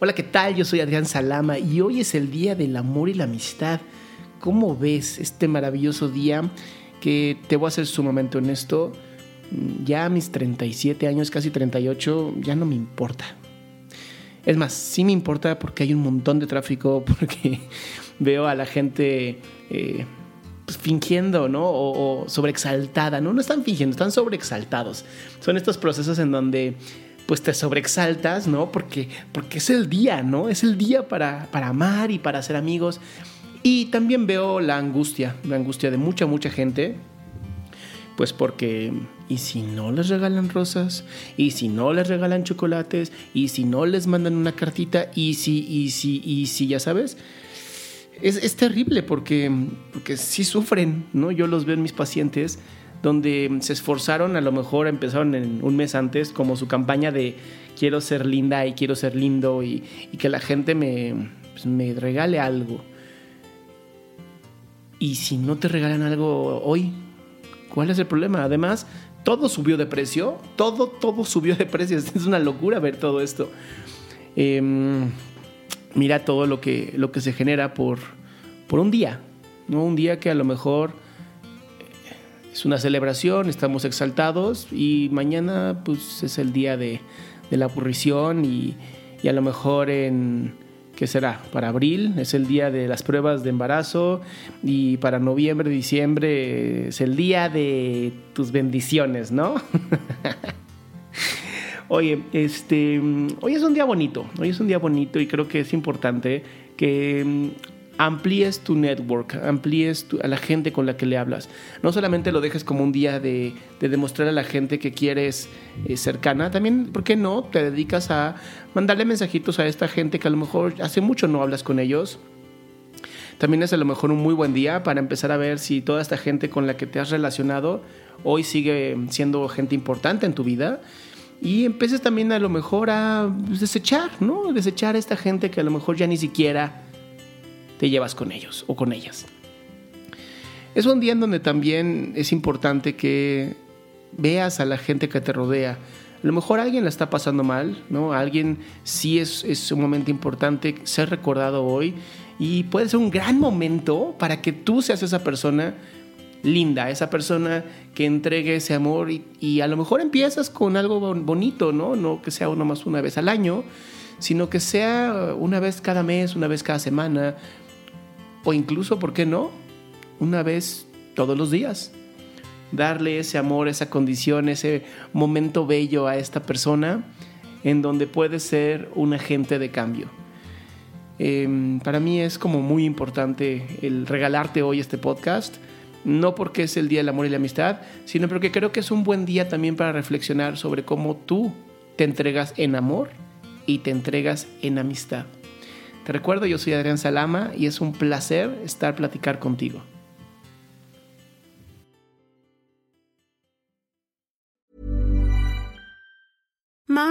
Hola, ¿qué tal? Yo soy Adrián Salama y hoy es el Día del Amor y la Amistad. ¿Cómo ves este maravilloso día que te voy a ser sumamente honesto? mm, Ya a mis 37 años, casi 38, ya no me importa. Es más, sí me importa porque hay un montón de tráfico, porque veo a la gente eh, pues, fingiendo, ¿no? O, o sobreexaltada, ¿no? No están fingiendo, están sobreexaltados. Son estos procesos en donde pues te sobreexaltas, ¿no? Porque, porque es el día, ¿no? Es el día para, para amar y para ser amigos. Y también veo la angustia, la angustia de mucha, mucha gente. Pues porque, ¿y si no les regalan rosas? ¿Y si no les regalan chocolates? ¿Y si no les mandan una cartita? ¿Y si, y si, y si, ya sabes? Es, es terrible porque, porque sí sufren, ¿no? Yo los veo en mis pacientes donde se esforzaron, a lo mejor empezaron en un mes antes como su campaña de quiero ser linda y quiero ser lindo y, y que la gente me, pues, me regale algo. Y si no te regalan algo hoy, ¿cuál es el problema? Además, todo subió de precio, todo, todo subió de precio. Es una locura ver todo esto. Em, mira todo lo que, lo que se genera por, por un día, ¿no? Un día que a lo mejor es una celebración, estamos exaltados y mañana pues es el día de, de la aburrición y, y, a lo mejor en, ¿qué será? Para abril es el día de las pruebas de embarazo y para noviembre, diciembre es el día de tus bendiciones, ¿no? Oye, este, hoy es un día bonito, hoy es un día bonito y creo que es importante que amplíes tu network, amplíes a la gente con la que le hablas. No solamente lo dejes como un día de, de demostrar a la gente que quieres eh, cercana, también, ¿por qué no? Te dedicas a mandarle mensajitos a esta gente que a lo mejor hace mucho no hablas con ellos. También es a lo mejor un muy buen día para empezar a ver si toda esta gente con la que te has relacionado hoy sigue siendo gente importante en tu vida. Y empieces también a lo mejor a desechar, ¿no? Desechar a esta gente que a lo mejor ya ni siquiera te llevas con ellos o con ellas. Es un día en donde también es importante que veas a la gente que te rodea. A lo mejor alguien la está pasando mal, ¿no? Alguien sí es, es un momento importante ser recordado hoy y puede ser un gran momento para que tú seas esa persona linda, esa persona que entregue ese amor y, y, a lo mejor empiezas con algo bonito, ¿no? No que sea uno más una vez al año, sino que sea una vez cada mes, una vez cada semana, o incluso, ¿por qué no? Una vez todos los días. Darle ese amor, esa condición, ese momento bello a esta persona en donde puede ser un agente de cambio. Eh, para mí es como muy importante el regalarte hoy este podcast, no porque es el Día del Amor y la Amistad, sino porque creo que es un buen día también para reflexionar sobre cómo tú te entregas en amor y te entregas en amistad. Te recuerdo, yo soy Adrián Salama y es un placer estar platicar contigo.